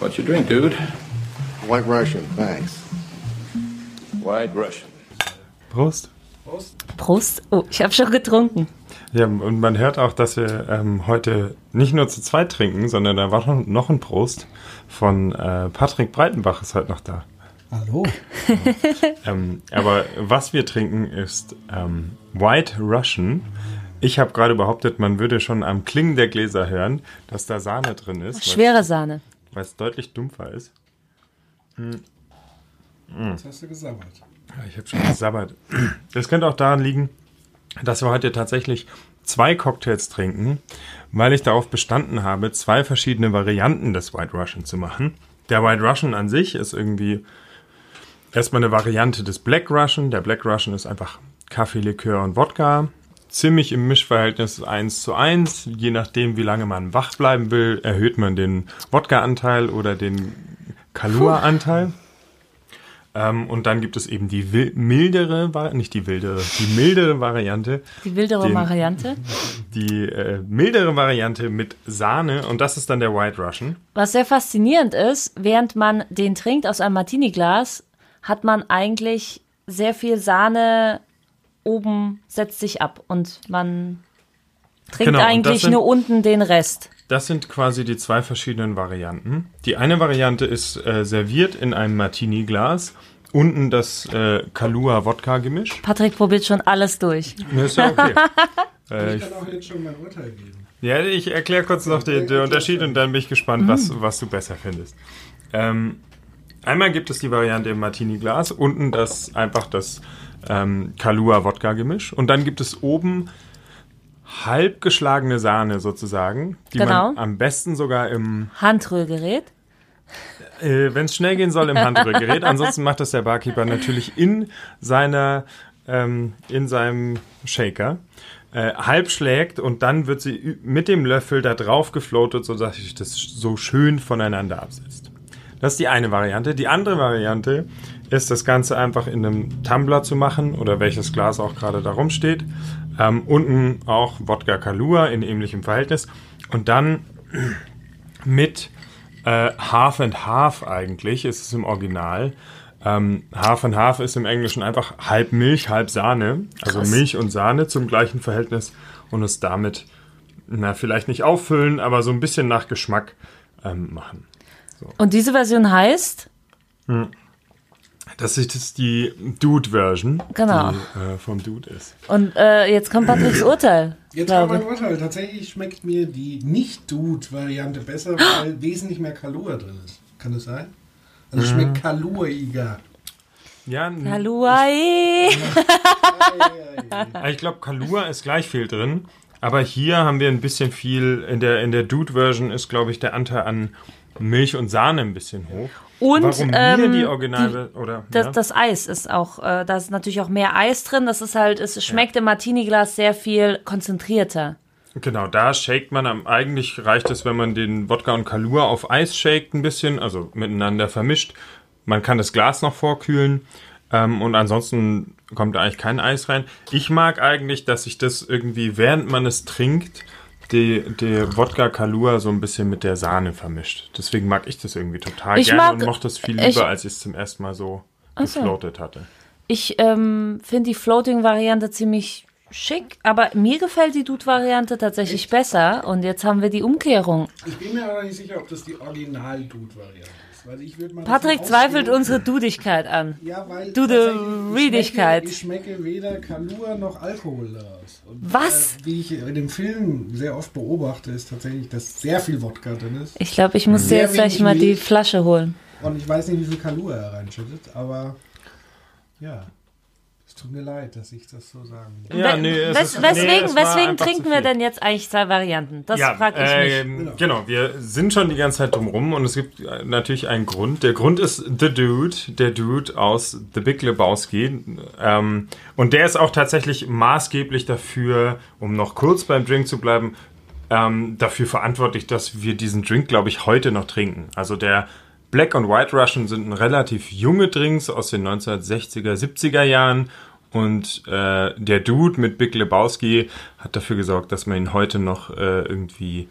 What's your drink, dude? White Russian, thanks. White Russian. Prost. Prost. Oh, ich habe schon getrunken. Ja, und man hört auch, dass wir ähm, heute nicht nur zu zweit trinken, sondern da war noch, noch ein Prost von äh, Patrick Breitenbach ist heute noch da. Hallo. Ähm, aber was wir trinken ist ähm, White Russian. Ich habe gerade behauptet, man würde schon am Klingen der Gläser hören, dass da Sahne drin ist, Schwere Sahne. Weil es deutlich dumpfer ist. Jetzt hast du gesammelt. Ja, ich habe schon gesabbert. Das könnte auch daran liegen, dass wir heute tatsächlich zwei Cocktails trinken, weil ich darauf bestanden habe, zwei verschiedene Varianten des White Russian zu machen. Der White Russian an sich ist irgendwie erstmal eine Variante des Black Russian. Der Black Russian ist einfach Kaffee, Likör und Wodka. Ziemlich im Mischverhältnis 1 zu 1. Je nachdem, wie lange man wach bleiben will, erhöht man den Wodka-Anteil oder den Kalua-Anteil. Ähm, und dann gibt es eben die mildere, nicht die wildere, die mildere Variante, Die wildere Den- Variante. die äh, mildere Variante mit Sahne und das ist dann der White Russian. Was sehr faszinierend ist, während man den trinkt aus einem Martini-Glas, hat man eigentlich sehr viel Sahne oben, setzt sich ab und man trinkt Genau, eigentlich sind- nur unten den Rest. Das sind quasi die zwei verschiedenen Varianten. Die eine Variante ist äh, serviert in einem Martini-Glas. Unten das äh, Kalua-Wodka-Gemisch. Patrick probiert schon alles durch. Ja, Ist ja okay. äh, Ich kann auch jetzt schon mein Urteil geben. ja, ich erkläre kurz noch den, den Unterschied und dann bin ich gespannt, was, was du besser findest. Ähm, einmal gibt es die Variante im Martini-Glas. Unten das einfach das ähm, Kalua-Wodka-Gemisch. Und dann gibt es oben halb geschlagene Sahne sozusagen, die Genau. man am besten sogar im Handrührgerät. Äh, Wenn es schnell gehen soll, im Handrührgerät. Ansonsten macht das der Barkeeper natürlich in seiner, ähm, in seinem Shaker. Äh, halb schlägt und dann wird sie mit dem Löffel da drauf gefloatet, sodass sich das so schön voneinander absetzt. Das ist die eine Variante. Die andere Variante ist, das Ganze einfach in einem Tumbler zu machen oder welches Glas auch gerade da rumsteht. Ähm, unten auch Wodka Kalua in ähnlichem Verhältnis. Und dann mit äh, Half and Half eigentlich, ist es im Original. Ähm, half and Half ist im Englischen einfach halb Milch, halb Sahne. Also Krass. Milch und Sahne zum gleichen Verhältnis und es damit, na, vielleicht nicht auffüllen, aber so ein bisschen nach Geschmack ähm, machen. Und diese Version heißt, Das ist die Dude-Version, Genau. die äh, vom Dude ist. und äh, jetzt kommt Patricks Urteil. Jetzt kommt mein. Urteil. Tatsächlich schmeckt mir die Nicht-Dude-Variante besser, weil wesentlich mehr Kalua drin ist. Kann das sein? Also es schmeckt kaluiger. Ja, n- Haluai. ich glaube, Kalua ist gleich viel drin. Aber hier haben wir ein bisschen viel, in der, in der Dude-Version ist, glaube ich, der Anteil an Milch und Sahne ein bisschen hoch. Und Warum ähm, die Original oder Das, ja? das Eis ist auch, äh, da ist natürlich auch mehr Eis drin. Das ist halt, es schmeckt im Martini-Glas sehr viel konzentrierter. Genau, da shakt man am, eigentlich reicht es, wenn man den Wodka und Kalua auf Eis shakt ein bisschen, also miteinander vermischt. Man kann das Glas noch vorkühlen ähm, und ansonsten kommt da eigentlich kein Eis rein. Ich mag eigentlich, dass sich das irgendwie, während man es trinkt, die, die Wodka Kalua so ein bisschen mit der Sahne vermischt. Deswegen mag ich das irgendwie total Ich gerne mag- und mochte es viel ich- lieber, als ich es zum ersten Mal so Ach so. gefloatet hatte. Ich ähm, finde die Floating-Variante ziemlich schick, aber mir gefällt die Dude-Variante tatsächlich besser. Und jetzt haben wir die Umkehrung. Ich bin mir aber nicht sicher, ob das die Original-Dude-Variante ist. Patrick zweifelt unsere Dudigkeit an. Ja, weil Du, die tatsächlich, ich Ich schmecke weder Kalua noch Alkohol daraus. Und, Was? Äh, wie ich in dem Film sehr oft beobachte, ist tatsächlich, dass sehr viel Wodka drin ist. Ich glaube, ich muss dir Sehr jetzt gleich mal die Milch. Flasche holen. Und ich weiß nicht, wie viel Kalua er reinschüttet, aber ja. Es tut mir leid, dass ich das so sagen muss. Ja, nee, es wes ist- weswegen nee, weswegen trinken wir denn jetzt eigentlich zwei Varianten? Das ja, frage ich mich. ähm, genau, wir sind schon die ganze Zeit drumrum und es gibt äh, natürlich einen Grund. Der Grund ist The Dude, der Dude aus The Big Lebowski. Ähm, und der ist auch tatsächlich maßgeblich dafür, um noch kurz beim Drink zu bleiben, ähm, dafür verantwortlich, dass wir diesen Drink, glaube ich, heute noch trinken. Also der Black und White Russian sind relativ junge Drinks aus den 1960er, 70er Jahren. Und äh, der Dude mit Big Lebowski hat dafür gesorgt, dass man ihn heute noch äh, irgendwie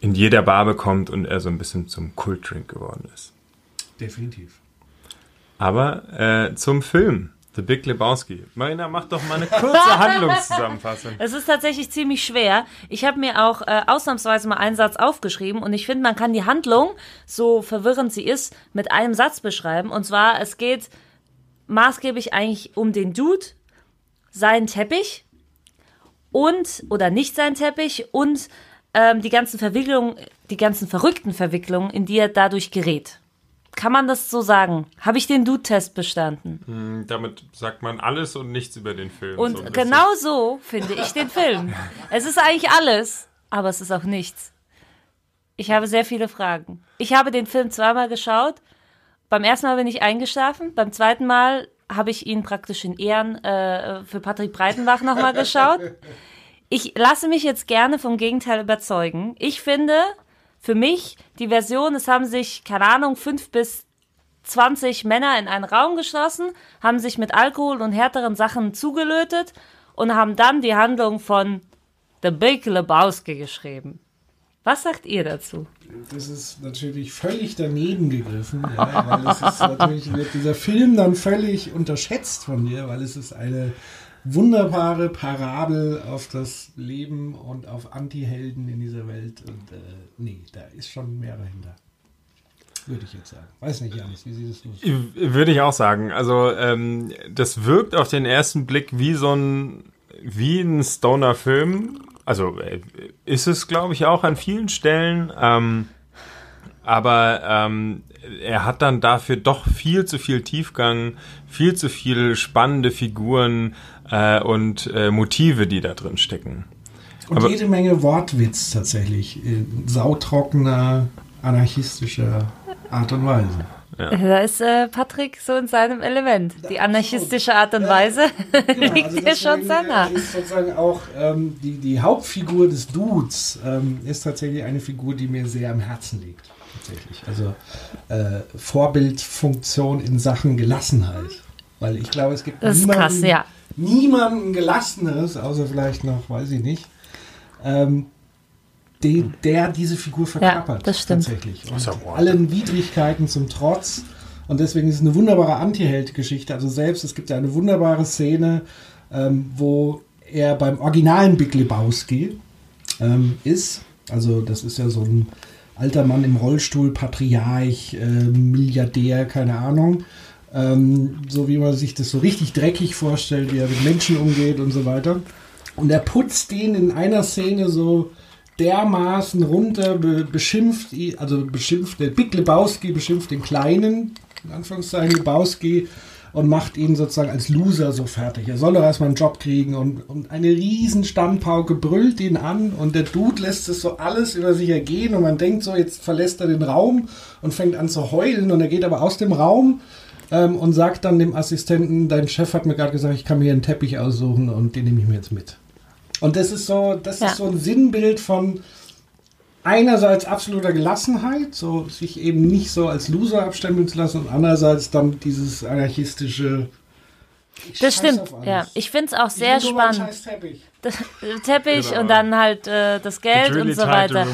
in jeder Bar bekommt und er so ein bisschen zum Kultdrink geworden ist. Definitiv. Aber äh, zum Film. The Big Lebowski. Marina, mach doch mal eine kurze Handlungszusammenfassung. Es ist tatsächlich ziemlich schwer. Ich habe mir auch äh, ausnahmsweise mal einen Satz aufgeschrieben und ich finde, man kann die Handlung, so verwirrend sie ist, mit einem Satz beschreiben. Und zwar, es geht maßgeblich eigentlich um den Dude, seinen Teppich und, oder nicht seinen Teppich und ähm, die ganzen Verwicklungen, die ganzen verrückten Verwicklungen, in die er dadurch gerät. Kann man das so sagen? Habe ich den Dude-Test bestanden? Damit sagt man alles und nichts über den Film. Und so genau so finde ich den Film. Es ist eigentlich alles, aber es ist auch nichts. Ich habe sehr viele Fragen. Ich habe den Film zweimal geschaut. Beim ersten Mal bin ich eingeschlafen. Beim zweiten Mal habe ich ihn praktisch in Ehren äh, für Patrick Breitenbach nochmal geschaut. Ich lasse mich jetzt gerne vom Gegenteil überzeugen. Ich finde, für mich, die Version, es haben sich, keine Ahnung, fünf bis 20 Männer in einen Raum geschlossen, haben sich mit Alkohol und härteren Sachen zugelötet und haben dann die Handlung von The Big Lebowski geschrieben. Was sagt ihr dazu? Das ist natürlich völlig daneben gegriffen, ja, weil es ist natürlich, wird dieser Film dann völlig unterschätzt von dir, weil es ist eine wunderbare Parabel auf das Leben und auf Anti-Helden in dieser Welt. Und äh, nee, da ist schon mehr dahinter. Würde ich jetzt sagen. Weiß nicht, Janis, wie siehst du es? Würde ich auch sagen. Also ähm, das wirkt auf den ersten Blick wie so ein wie ein Stoner-Film. Also äh, ist es, glaube ich, auch an vielen Stellen. Ähm, aber ähm, er hat dann dafür doch viel zu viel Tiefgang, viel zu viel spannende Figuren äh, und äh, Motive, die da drin stecken. Und Aber- jede Menge Wortwitz tatsächlich. In sautrockener, anarchistischer Art und Weise. Da ist äh, Patrick so in seinem Element. Die anarchistische Art und Weise liegt Also dir schon sehr nah. Ist sozusagen auch ähm, die, die Hauptfigur des Dudes ähm, ist tatsächlich eine Figur, die mir sehr am Herzen liegt. Tatsächlich. Also äh, Vorbildfunktion in Sachen Gelassenheit. Weil ich glaube, es gibt niemanden, krass, ja. niemanden Gelassenes, außer vielleicht noch, weiß ich nicht, ähm, den, der diese Figur verkörpert. das stimmt. Tatsächlich. Und allen Widrigkeiten zum Trotz. Und deswegen ist es eine wunderbare Anti-Held-Geschichte. Also selbst, es gibt ja eine wunderbare Szene, ähm, wo er beim originalen Big Lebowski ähm, ist. Also das ist ja so ein alter Mann im Rollstuhl, Patriarch, äh, Milliardär, keine Ahnung. Ähm, so wie man sich das so richtig dreckig vorstellt, wie er mit Menschen umgeht und so weiter. Und er putzt den in einer Szene so dermaßen runter, be beschimpft, also beschimpft, der Big Lebowski beschimpft den kleinen, in Anführungszeichen Lebowski, und macht ihn sozusagen als Loser so fertig. Er soll doch erstmal einen Job kriegen und, und eine riesen Standpauke brüllt ihn an und der Dude lässt es so alles über sich ergehen und man denkt so, jetzt verlässt er den Raum und fängt an zu heulen und er geht aber aus dem Raum ähm, und sagt dann dem Assistenten, dein Chef hat mir gerade gesagt, ich kann mir hier einen Teppich aussuchen und den nehme ich mir jetzt mit. Und das ist so, das Ja. ist so ein Sinnbild von einerseits absoluter Gelassenheit, so sich eben nicht so als Loser abstempeln zu lassen und andererseits dann dieses anarchistische Das stimmt, ja. Ich finde es auch sehr spannend. Teppich. Genau. und dann halt äh, das Geld Really und so weiter.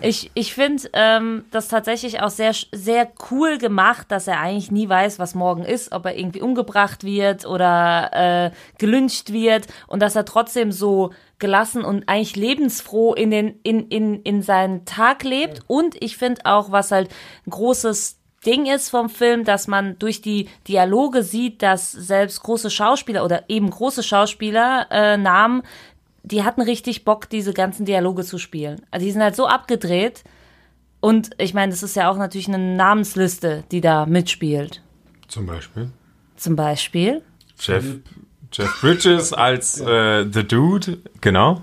Ich, ich finde ähm, das tatsächlich auch sehr, sehr cool gemacht, dass er eigentlich nie weiß, was morgen ist, ob er irgendwie umgebracht wird oder äh, gelyncht wird und dass er trotzdem so gelassen und eigentlich lebensfroh in, den, in, in, in seinen Tag lebt. Und ich finde auch, was halt ein großes Ding ist vom Film, dass man durch die Dialoge sieht, dass selbst große Schauspieler oder eben große Schauspieler äh, Namen, die hatten richtig Bock, diese ganzen Dialoge zu spielen. Also die sind halt so abgedreht. Und ich meine, das ist ja auch natürlich eine Namensliste, die da mitspielt. Zum Beispiel. Zum Beispiel. Jeff, Jeff Bridges als äh, The Dude, genau.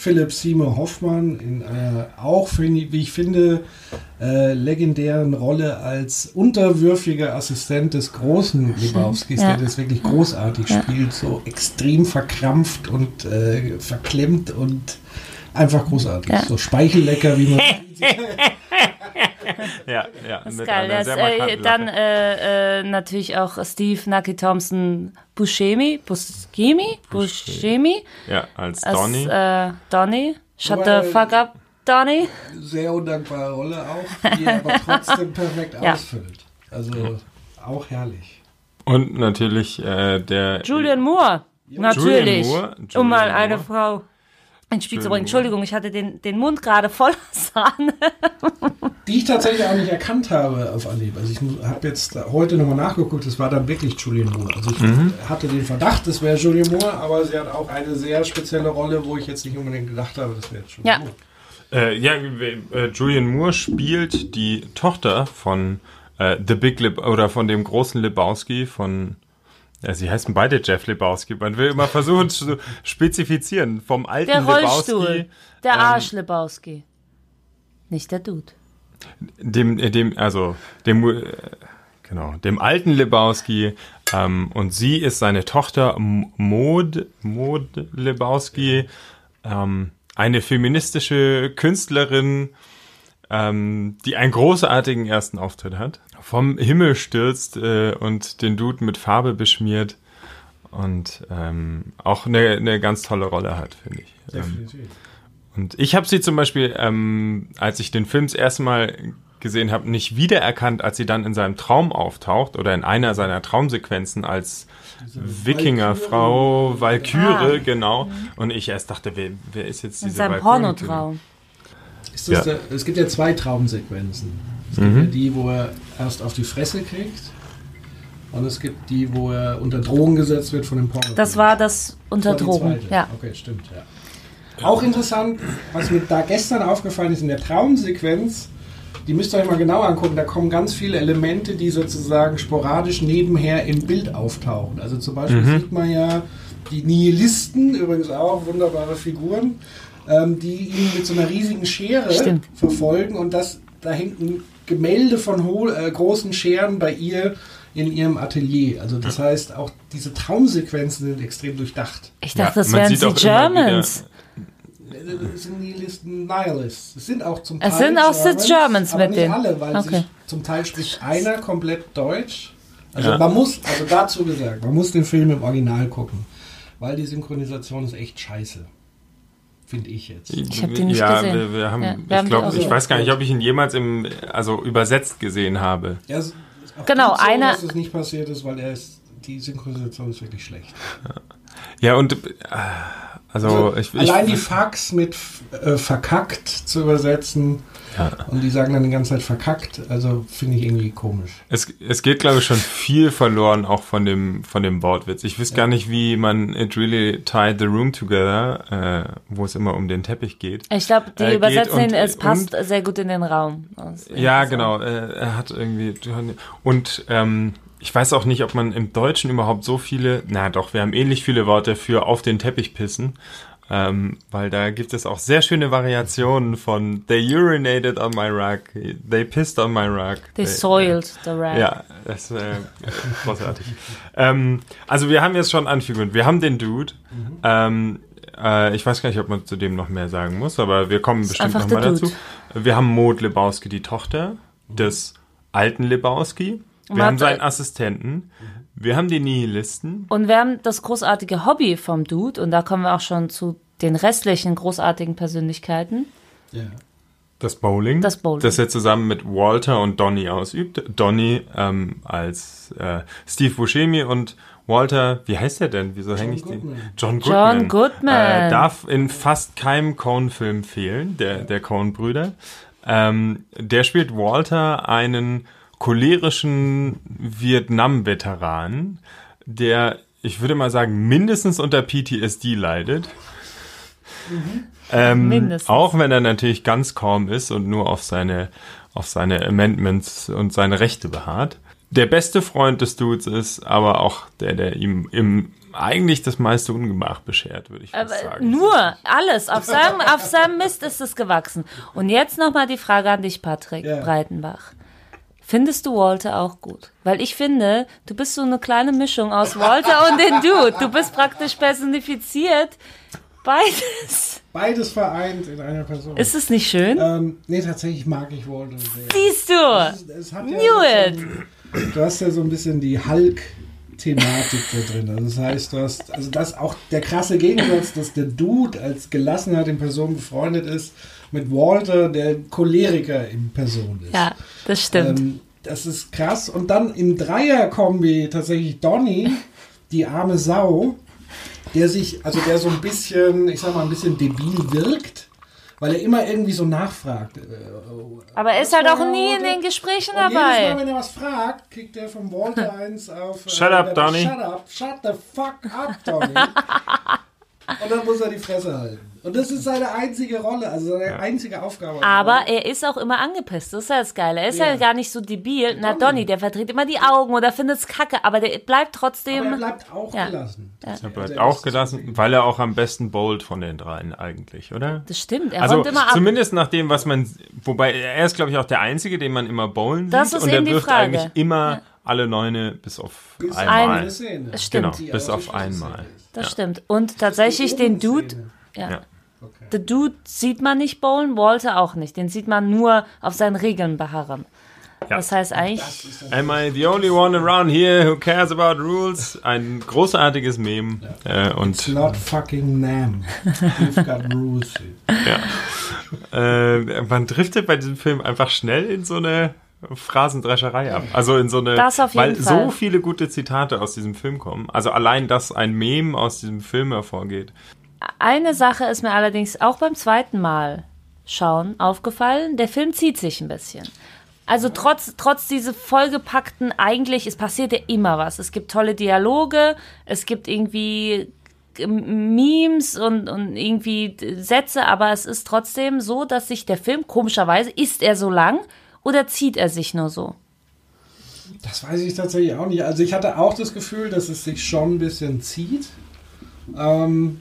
Philipp Seymour Hoffmann in einer auch, finde ich- wie ich finde, äh, legendären Rolle als unterwürfiger Assistent des großen Lebowskis, Ja. der das wirklich großartig spielt, so extrem verkrampft und äh, verklemmt und einfach großartig. Ja. So speichellecker, wie man Ja, ja. Das ist mit geil. sehr äh, dann äh, äh, natürlich auch Steve Nucky Thompson Buscemi. Buscemi? Buscemi? ja, als Als Donny. Äh, Donny. Shut Wobei- the fuck up, Donny? Sehr undankbare Rolle auch, die er aber trotzdem perfekt Ja. ausfüllt. Also auch herrlich. Und natürlich äh, der. Julian Moore. Natürlich. Moore, um Julian mal eine Moore. Frau ins Spiel zu Julian bringen. Entschuldigung, ich hatte den, den Mund gerade voller Sahne. Die ich tatsächlich auch nicht erkannt habe auf Anhieb. Also ich habe jetzt heute nochmal nachgeguckt, es war dann wirklich Julian Moore. Also ich Mhm. hatte den Verdacht, es wäre Julian Moore, aber sie hat auch eine sehr spezielle Rolle, wo ich jetzt nicht unbedingt gedacht habe, das wäre Julian Ja. Moore. Äh, ja, äh, Julian Moore spielt die Tochter von äh, The Big Lib oder von dem großen Lebowski von. Ja, sie heißen beide Jeff Lebowski. Man will immer versuchen zu spezifizieren. Vom alten Der Rollstuhl. Lebowski, Der ähm, Arsch Lebowski. Nicht der Dude. dem, dem, also dem, äh, genau, dem alten Lebowski. Ähm, und sie ist seine Tochter Maud, Maud Lebowski, ähm, eine feministische Künstlerin, ähm, die einen großartigen ersten Auftritt hat. Vom Himmel stürzt äh, und den Dude mit Farbe beschmiert und ähm, auch eine, eine ganz tolle Rolle hat, finde ich. Ähm, Definitiv. und ich habe sie zum Beispiel, ähm, als ich den Film das erste Mal gesehen habe, nicht wiedererkannt, als sie dann in seinem Traum auftaucht oder in einer seiner Traumsequenzen als Wikingerfrau, Valkyrie, Ah. genau. Und ich erst dachte, wer, wer ist jetzt In diese seinem Valkyrie? Pornotraum. Ist das Ja. der, es gibt ja zwei Traumsequenzen. Es Mhm. gibt ja die, wo er erst auf die Fresse kriegt. Und es gibt die, wo er unter Drogen gesetzt wird von dem Porno. Das war das unter Das war die Drogen. Ja. Okay, stimmt, ja. Auch interessant, was mir da gestern aufgefallen ist in der Traumsequenz, die müsst ihr euch mal genau angucken, da kommen ganz viele Elemente, die sozusagen sporadisch nebenher im Bild auftauchen. Also zum Beispiel Mhm. sieht man ja die Nihilisten, übrigens auch wunderbare Figuren, ähm, die ihn mit so einer riesigen Schere Stimmt. verfolgen und das, da hängt ein Gemälde von ho äh, großen Scheren bei ihr in ihrem Atelier. Also das heißt, auch diese Traumsequenzen sind extrem durchdacht. Ich Ja, dachte, das man wären sieht die auch immer wieder- Germans. Es sind Nihilisten, Nihilists. Es sind auch zum Es Teil sind auch die Germans aber mit nicht denen. alle, weil Okay. sich zum Teil spricht einer komplett Deutsch. Also Ja. man muss, also dazu gesagt, man muss den Film im Original gucken, weil die Synchronisation ist echt scheiße. Finde ich jetzt. Ich hab den nicht ja, gesehen. Wir, wir haben, Ja, wir ich glaube, ich so. weiß gar nicht, ob ich ihn jemals im, also übersetzt gesehen habe. Ja, es ist auch Genau, so, einer- dass es nicht passiert ist, weil er ist, die Synchronisation ist wirklich schlecht. Ja, und, äh, also, ich, ich, Allein die Fax mit äh, verkackt zu übersetzen Ja. und die sagen dann die ganze Zeit verkackt, also finde ich irgendwie komisch. Es, es geht, glaube ich, schon viel verloren, auch von dem, von dem Wortwitz. Ich wüsste gar nicht, wie man It Really Tied the Room Together, äh, wo es immer um den Teppich geht. Ich glaube, die Äh, übersetzen und- ihn, es passt und- sehr gut in den Raum. Ja, genau. Äh, er hat irgendwie. Und ähm, ich weiß auch nicht, ob man im Deutschen überhaupt so viele. Na doch, wir haben ähnlich viele Worte für auf den Teppich pissen. Ähm, weil da gibt es auch sehr schöne Variationen von They urinated on my rug, they pissed on my rug. They soiled the rag. Ja, das ist äh, großartig. ähm, also wir haben jetzt schon Anführungen. Wir haben den Dude. Ähm, äh, ich weiß gar nicht, ob man zu dem noch mehr sagen muss, aber wir kommen bestimmt einfach noch mal der dazu. Wir haben Maud Lebowski, die Tochter des alten Lebowski. Wir haben seinen Assistenten. Wir haben die Nihilisten. Und wir haben das großartige Hobby vom Dude, und da kommen wir auch schon zu den restlichen großartigen Persönlichkeiten. Ja. Das Bowling. Das Bowling. Das er zusammen mit Walter und Donny ausübt. Donny ähm, als äh, Steve Buscemi und Walter, wie heißt er denn? Wieso hänge ich den? John Goodman. John Goodman. Äh, darf in fast keinem Coen-Film fehlen, der, der Coen-Brüder. Ähm, der spielt Walter, einen cholerischen Vietnam-Veteran, der, ich würde mal sagen, mindestens unter PTSD leidet. Ähm, Mindestens. Auch wenn er natürlich ganz calm ist und nur auf seine, auf seine Amendments und seine Rechte beharrt. Der beste Freund des Dudes ist aber auch der, der ihm im eigentlich das meiste Ungemach beschert, würde ich fast Aber sagen. nur alles. Auf seinem, auf seinem Mist ist es gewachsen. Und jetzt nochmal die Frage an dich, Patrick Ja. Breitenbach. Findest du Walter auch gut? Weil ich finde, du bist so eine kleine Mischung aus Walter und den Dude. Du bist praktisch personifiziert. Beides. Beides vereint in einer Person. Ist es nicht schön? ähm, nee, tatsächlich mag ich Walter sehr. Siehst du? Es, es ja Knew so it. ein- Du hast ja so ein bisschen die Hulk-Thematik da drin. Also das heißt, du hast, also das auch der krasse Gegensatz, dass der Dude als Gelassenheit in Person befreundet ist mit Walter, der Choleriker in Person ist. Ja, das stimmt. Ähm, das ist krass. Und dann im Dreier-Kombi tatsächlich Donny, die arme Sau, der sich, also der so ein bisschen, ich sag mal, ein bisschen debil wirkt, weil er immer irgendwie so nachfragt. Äh, Aber er ist halt auch nie in den Gesprächen Und jedes Mal, dabei. wenn er was fragt, kriegt er vom Walter eins auf. äh, Shut up, der- Donny. Shut up, shut the fuck up, Donny. Und dann muss er die Fresse halten. Und das ist seine einzige Rolle, also seine einzige Aufgabe. Aber er ist auch immer angepisst. Das ist ja das Geile. Er ist ja, Ja. gar nicht so debil. Na, Donny, der verdreht immer die Augen oder findet's kacke, aber der bleibt Aber er trotzdem. bleibt auch Ja. gelassen. Er bleibt Also auch ist- gelassen, weil er auch am besten bowlt von den dreien eigentlich, oder? Das stimmt, er Also räumt immer ab. zumindest nach dem, was man, wobei er ist, glaube ich, auch der Einzige, den man immer bowlen sieht. Das ist und er eben die wirft Frage. eigentlich immer alle Neune bis auf Bis einmal. eine Szene. Das stimmt. Genau, bis auf einmal. Das stimmt. Und tatsächlich den Dude, ja. Ja. Der Dude sieht man nicht bowlen, Walter auch nicht. Den sieht man nur auf seinen Regeln beharren. Ja. Das heißt eigentlich, Am I the only one around here who cares about rules? Ein großartiges Meme. Äh, und Not fucking Nam. You've got rules. äh, man driftet bei diesem Film einfach schnell in so eine Phrasendrescherei ab. Also in so eine, Das auf jeden weil Fall. so viele gute Zitate aus diesem Film kommen. Also allein, dass ein Meme aus diesem Film hervorgeht. eine Sache ist mir allerdings auch beim zweiten Mal schauen aufgefallen. Der Film zieht sich ein bisschen. Also trotz, trotz diese vollgepackten, eigentlich, es passiert ja immer was. Es gibt tolle Dialoge, es gibt irgendwie Memes und, und irgendwie Sätze, aber es ist trotzdem so, dass sich der Film, komischerweise, ist er so lang oder zieht er sich nur so? Das weiß ich tatsächlich auch nicht. Also ich hatte auch das Gefühl, dass es sich schon ein bisschen zieht. Ähm,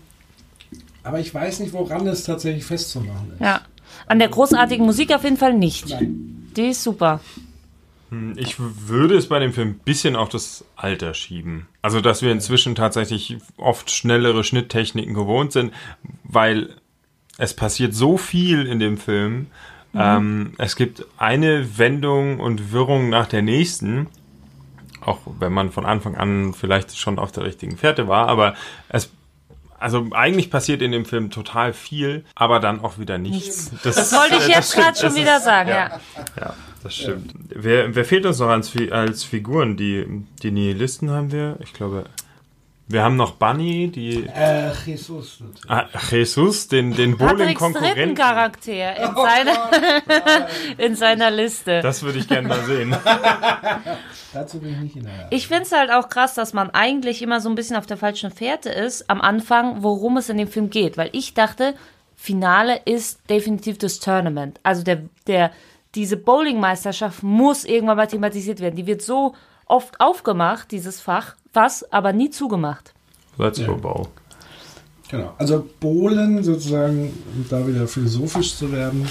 aber ich weiß nicht, woran es tatsächlich festzumachen ist. Ja. An der großartigen Musik auf jeden Fall nicht. Nein. Die ist super. Ich würde es bei dem Film ein bisschen auf das Alter schieben. Also, dass wir inzwischen tatsächlich oft schnellere Schnitttechniken gewohnt sind, weil es passiert so viel in dem Film. Ähm, es gibt eine Wendung und Wirrung nach der nächsten. Auch wenn man von Anfang an vielleicht schon auf der richtigen Fährte war, aber es also eigentlich passiert in dem Film total viel, aber dann auch wieder nichts. Das wollte ich jetzt gerade schon Das wieder ist- sagen, ja. Ja, das stimmt. Wer, wer fehlt uns noch als, als Figuren? Die, die Nihilisten haben wir. Ich glaube, wir haben noch Bunny, die Äh, Jesus. natürlich. ah, Jesus, den, den Bowling-Konkurrenten. Charakter in, seiner, in seiner Liste. Das würde ich gerne mal sehen. Dazu bin ich nicht in der Lage. Ich finde es halt auch krass, dass man eigentlich immer so ein bisschen auf der falschen Fährte ist am Anfang, worum es in dem Film geht. Weil ich dachte, Finale ist definitiv das Tournament. Also der, der, diese Bowling-Meisterschaft muss irgendwann mal thematisiert werden. Die wird so oft aufgemacht, dieses Fach, was aber nie zugemacht. Let's go, Bow. Genau. Also Bohlen sozusagen, um da wieder philosophisch zu werden,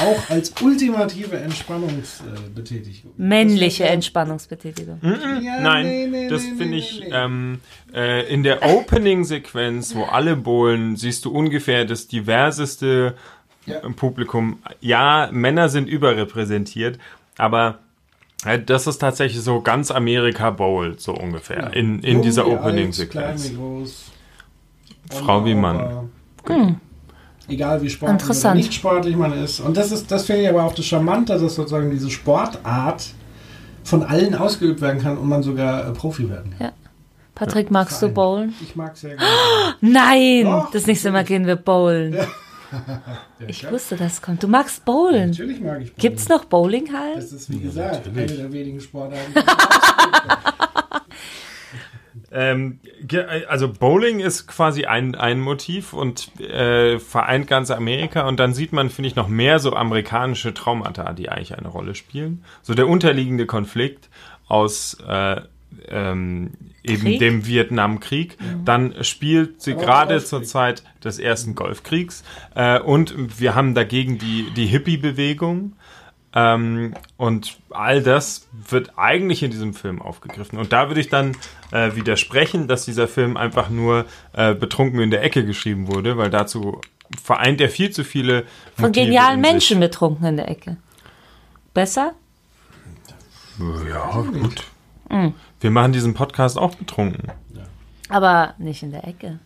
auch als ultimative Entspannungsbetätigung. Männliche Entspannungsbetätigung. Ja, Nein, nee, nee, das nee, finde nee, ich nee. Ähm, äh, in der Opening-Sequenz, wo alle bowlen, siehst du ungefähr das diverseste Ja. im Publikum. Ja, Männer sind überrepräsentiert, aber das ist tatsächlich so ganz Amerika bowlt, so ungefähr, in, in Jung dieser Opening-Sequenz. Klein wie groß. Frau wie Mann. Opa. Egal wie sportlich oder nicht sportlich man ist. Und das ist, das finde ich aber auch das Charmante, dass sozusagen diese Sportart von allen ausgeübt werden kann und man sogar äh, Profi werden kann. Ja. Patrick, magst du bowlen? Ich mag sehr gerne. Nein! Doch, das nächste Mal gehen wir bowlen. Ich wusste, das kommt. Du magst bowlen. Natürlich mag ich Bowling. Gibt's noch Bowlinghallen? Das ist, wie gesagt, eine der wenigen Sportarten. Ähm, also Bowling ist quasi ein, ein Motiv und äh, vereint ganz Amerika und dann sieht man, finde ich, noch mehr so amerikanische Traumata, die eigentlich eine Rolle spielen. So der unterliegende Konflikt aus äh, ähm, eben Krieg? dem Vietnamkrieg. Dann spielt sie Aber gerade zur Zeit des ersten Golfkriegs äh, und wir haben dagegen die, die Hippie-Bewegung. Ähm, und all das wird eigentlich in diesem Film aufgegriffen. Und da würde ich dann äh, widersprechen, dass dieser Film einfach nur äh, betrunken in der Ecke geschrieben wurde, weil dazu vereint er viel zu viele Von Motive genialen in sich. Menschen betrunken in der Ecke. Besser? Ja, gut. Wir machen diesen Podcast auch betrunken. Aber nicht in der Ecke.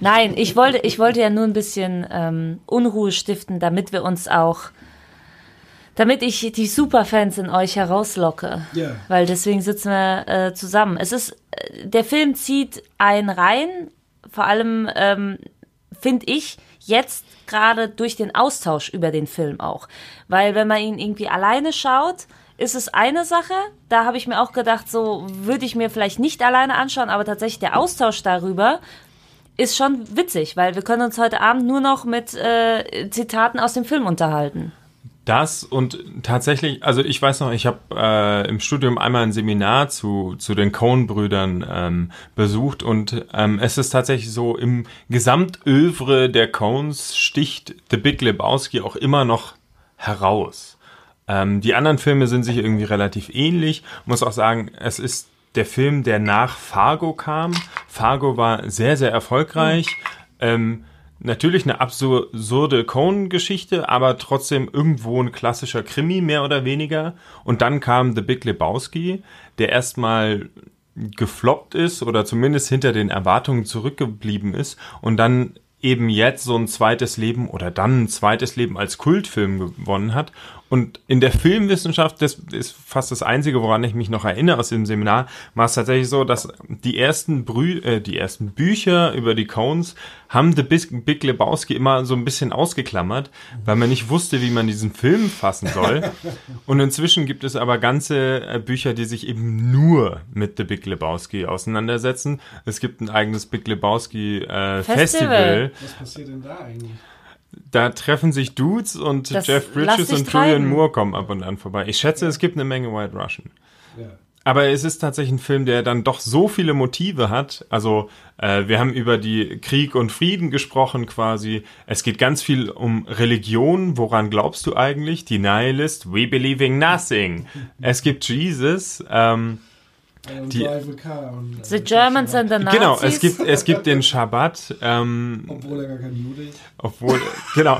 Nein, ich wollte, ich wollte ja nur ein bisschen ähm, Unruhe stiften, damit wir uns auch, damit ich die Superfans in euch herauslocke. Ja. Weil deswegen sitzen wir äh, zusammen. Es ist, äh, der Film zieht einen rein, vor allem ähm, finde ich jetzt gerade durch den Austausch über den Film auch. Weil wenn man ihn irgendwie alleine schaut, ist es eine Sache. Da habe ich mir auch gedacht, so würde ich mir vielleicht nicht alleine anschauen, aber tatsächlich der Austausch darüber ist schon witzig, weil wir können uns heute Abend nur noch mit äh, Zitaten aus dem Film unterhalten. Das und tatsächlich, also ich weiß noch, ich habe äh, im Studium einmal ein Seminar zu, zu den Coen-Brüdern ähm, besucht und ähm, es ist tatsächlich so, im Gesamtövre der Coens sticht The Big Lebowski auch immer noch heraus. Ähm, die anderen Filme sind sich irgendwie relativ ähnlich. Muss auch sagen, es ist der Film, der nach Fargo kam. Fargo war sehr, sehr erfolgreich. Ähm, natürlich eine absurde Coen-Geschichte, aber trotzdem irgendwo ein klassischer Krimi, mehr oder weniger. Und dann kam The Big Lebowski, der erstmal gefloppt ist oder zumindest hinter den Erwartungen zurückgeblieben ist und dann eben jetzt so ein zweites Leben oder dann ein zweites Leben als Kultfilm gewonnen hat. Und in der Filmwissenschaft, das ist fast das Einzige, woran ich mich noch erinnere aus dem Seminar, war es tatsächlich so, dass die ersten, Brü äh, die ersten Bücher über die Cones haben The Big, Big Lebowski immer so ein bisschen ausgeklammert, weil man nicht wusste, wie man diesen Film fassen soll. Und inzwischen gibt es aber ganze äh, Bücher, die sich eben nur mit The Big Lebowski auseinandersetzen. Es gibt ein eigenes Big Lebowski äh, Festival. Festival. Was passiert denn da eigentlich? Da treffen sich Dudes und Das Jeff Bridges und Julian treiben. Moore kommen ab und an vorbei. Ich schätze, es gibt eine Menge White Russian. Ja. Aber es ist tatsächlich ein Film, der dann doch so viele Motive hat. Also äh, wir haben über die Krieg und Frieden gesprochen quasi. Es geht ganz viel um Religion. Woran glaubst du eigentlich? Die Nihilist, we believing nothing. Es gibt Jesus. Ähm, Die- und, The äh, Germans and the Nazis. genau, es gibt, es gibt den Schabbat. Ähm, Obwohl er gar kein Jude ist. Obwohl, genau.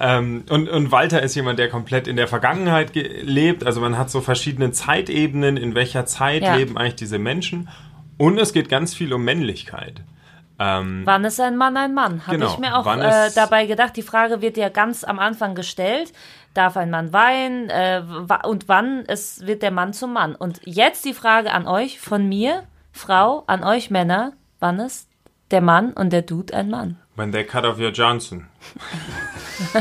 ähm, und, und Walter ist jemand, der komplett in der Vergangenheit ge- lebt. Also man hat so verschiedene Zeitebenen, in welcher Zeit Ja. leben eigentlich diese Menschen. Und es geht ganz viel um Männlichkeit. Ähm, Wann ist ein Mann ein Mann? Habe Genau. ich mir auch äh, dabei gedacht. Die Frage wird ja ganz am Anfang gestellt. Darf ein Mann weinen? Äh, und wann ist, wird der Mann zum Mann? Und jetzt die Frage an euch, von mir, Frau, an euch Männer. Wann ist der Mann und der Dude ein Mann? when they cut off your Johnson.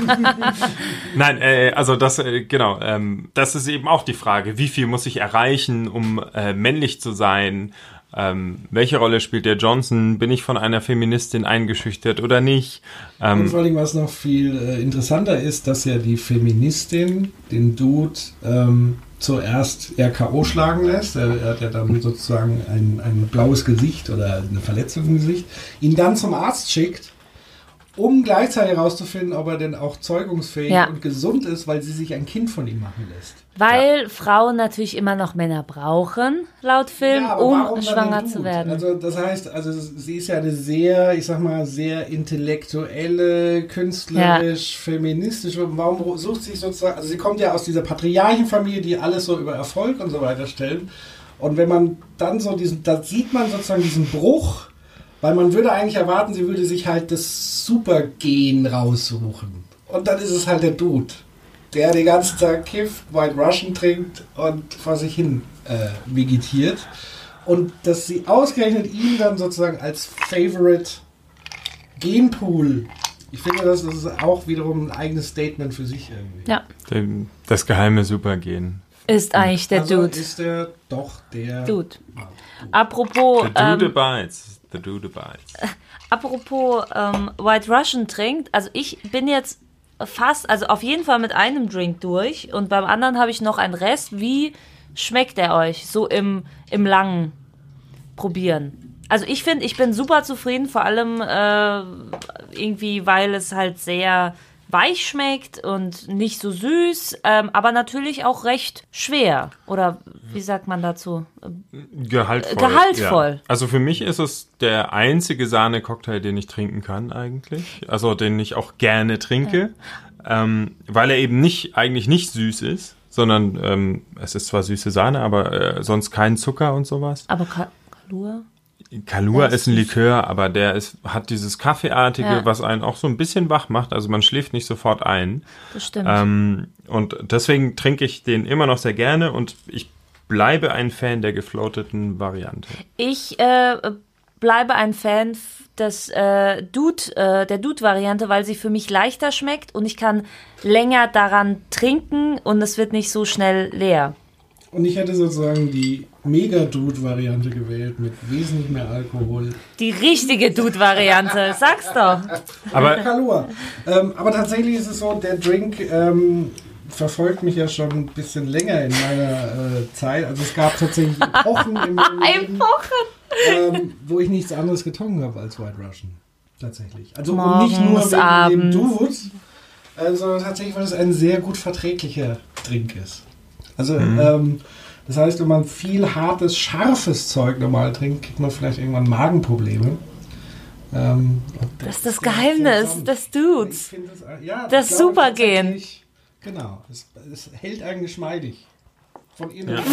Nein, äh, also das, äh, genau, ähm, das ist eben auch die Frage, wie viel muss ich erreichen, um äh, männlich zu sein? Ähm, welche Rolle spielt der Johnson? Bin ich von einer Feministin eingeschüchtert oder nicht? Ähm, Und vor allem, was noch viel äh, interessanter ist, dass ja die Feministin den Dude ähm, zuerst eher K.O. schlagen lässt. Er, er hat ja dann sozusagen ein, ein blaues Gesicht oder eine Verletzung im Gesicht. Ihn dann zum Arzt schickt, um gleichzeitig herauszufinden, ob er denn auch zeugungsfähig Ja. und gesund ist, weil sie sich ein Kind von ihm machen lässt. Weil Frauen natürlich immer noch Männer brauchen, laut Film, Ja, um schwanger zu werden. Also das heißt, also sie ist ja eine sehr, ich sag mal, sehr intellektuelle, künstlerisch, feministisch. Warum sucht sie sich sozusagen, also sie kommt ja aus dieser Patriarchenfamilie, die alles so über Erfolg und so weiter stellen. Und wenn man dann so diesen, da sieht man sozusagen diesen Bruch, weil man würde eigentlich erwarten, sie würde sich halt das Supergen raussuchen. Und dann ist es halt der Dude, der den ganzen Tag kifft, White Russian trinkt und vor sich hin äh, vegetiert. Und dass sie ausgerechnet ihn dann sozusagen als Favorite Genpool, ich finde, das ist auch wiederum ein eigenes Statement für sich irgendwie. ja, das geheime Supergehen. ist eigentlich der also Dude. ist er doch der Dude. Apropos, The Dude ähm, abides. The Dude abides. apropos ähm, White Russian trinkt, also ich bin jetzt fast, also auf jeden Fall mit einem Drink durch und beim anderen habe ich noch einen Rest. Wie schmeckt der euch so im, im langen Probieren? Also ich finde, ich bin super zufrieden, vor allem äh, irgendwie, weil es halt sehr weich schmeckt und nicht so süß, ähm, aber natürlich auch recht schwer. Oder wie sagt man dazu? Gehaltvoll. Gehaltvoll. Ja. Also für mich ist es der einzige Sahne-Cocktail, den ich trinken kann eigentlich. Also den ich auch gerne trinke. Ähm, weil er eben nicht, eigentlich nicht süß ist, sondern ähm, es ist zwar süße Sahne, aber äh, sonst kein Zucker und sowas. Aber Ka Kalur? Kalua ist ein Likör, aber der ist, hat dieses Kaffeeartige, Ja. was einen auch so ein bisschen wach macht. Also man schläft nicht sofort ein. Das stimmt. Ähm, und deswegen trinke ich den immer noch sehr gerne und ich bleibe ein Fan der gefloateten Variante. Ich äh, bleibe ein Fan des äh, Dude, äh, der Dude-Variante, weil sie für mich leichter schmeckt und ich kann länger daran trinken und es wird nicht so schnell leer. Und ich hätte sozusagen die Mega-Dude-Variante gewählt mit wesentlich mehr Alkohol. Die richtige Dude-Variante, sag's doch. Aber Kalua. Ähm, aber tatsächlich ist es so, der Drink ähm, verfolgt mich ja schon ein bisschen länger in meiner äh, Zeit. Also es gab tatsächlich Epochen in meinem Leben, ähm, wo ich nichts anderes getrunken habe als White Russian. Tatsächlich. Also und nicht nur Morgens, wegen abends. dem Dude, äh, sondern tatsächlich, weil es ein sehr gut verträglicher Drink ist. Also ähm, das heißt, wenn man viel hartes, scharfes Zeug normal trinkt, kriegt man vielleicht irgendwann Magenprobleme. Ähm, Das ist das Geheimnis des Ich Dudes. finde das, ja, Das Supergehen. Genau, es, es hält einen geschmeidig. Von innen.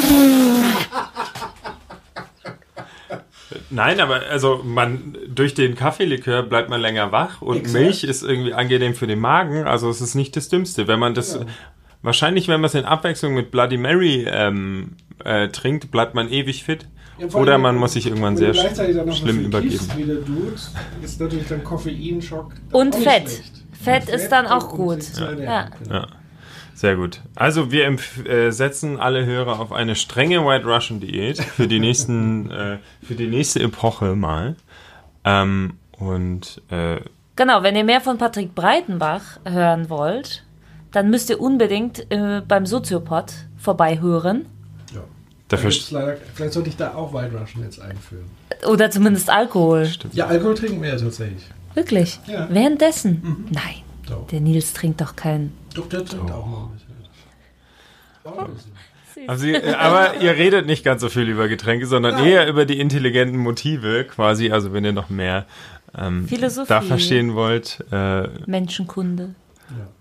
Nein, aber also man durch den Kaffeelikör bleibt man länger wach und Exakt. Milch ist irgendwie angenehm für den Magen. Also es ist nicht das Dümmste. Wenn man das wahrscheinlich, wenn man es in Abwechslung mit Bloody Mary ähm, äh, trinkt, bleibt man ewig fit. Ja, Oder man muss sich irgendwann sehr schlimm übergeben. kiffst wie der Dude, ist natürlich dann Koffeinschock. Und Fett. schlecht. Fett ist dann auch gut. ernähren, Ja. Ja. Sehr gut. Also wir empf- äh, setzen alle Hörer auf eine strenge White Russian Diät für die nächsten, äh, für die nächste Epoche mal. Ähm, und äh, Genau, wenn ihr mehr von Patrick Breitenbach hören wollt, dann müsst ihr unbedingt äh, beim Soziopod vorbeihören. Ja. dafür leider, vielleicht sollte ich da auch White Russian jetzt einführen. Oder zumindest Alkohol. Ja, Alkohol trinken wir ja tatsächlich. Wirklich. Ja. Währenddessen? Nein. Doch. Der Nils trinkt doch keinen. Doch, der trinkt auch mal ein bisschen. Auch ein bisschen. Also, äh, aber ihr redet nicht ganz so viel über Getränke, sondern eher über die intelligenten Motive quasi. Also wenn ihr noch mehr ähm, da verstehen wollt, äh, Menschenkunde.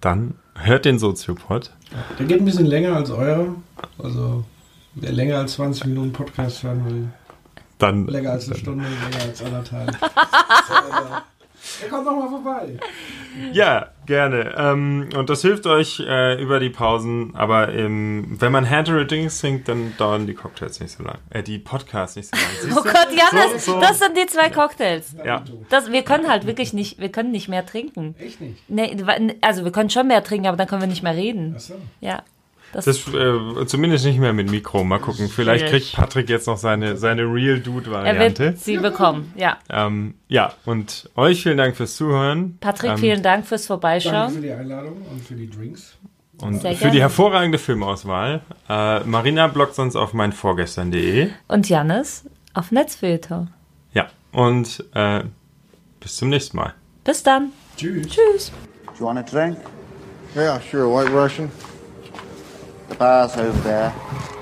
Dann hört den Soziopod. Der geht ein bisschen länger als euer. Also, wer länger als 20 Minuten Podcast hören will, Dann länger als eine Stunde, länger als anderthalb. So, Der kommt noch mal vorbei. Ja, gerne. Ähm, und das hilft euch äh, über die Pausen. Aber ähm, wenn man Drinks trinkt, dann dauern die Cocktails nicht so lang. Äh, die Podcasts nicht so lang. Siehst Oh? Gott, Janis, So, so. das sind die zwei Cocktails. Ja. Das, wir können halt wirklich nicht, wir können nicht mehr trinken. Echt nicht. Nee, also wir können schon mehr trinken, aber dann können wir nicht mehr reden. Achso. Ja. Das, Das äh, zumindest nicht mehr mit Mikro. Mal gucken. Vielleicht kriegt Patrick jetzt noch seine, seine Real er Dude-Variante. wird sie bekommen. Ja. Ähm, ja, und euch vielen Dank fürs Zuhören. Patrick, ähm, vielen Dank fürs Danke Vorbeischauen. für die Einladung und für die Drinks. Und Sehr für gerne. die hervorragende Filmauswahl. Äh, Marina bloggt sonst auf meinvorgestern.de. Und Janis auf Netzfilter. Ja, und äh, bis zum nächsten Mal. Bis dann. Tschüss. Tschüss. Do you want a drink? Yeah, sure. White Russian. The bar's over there.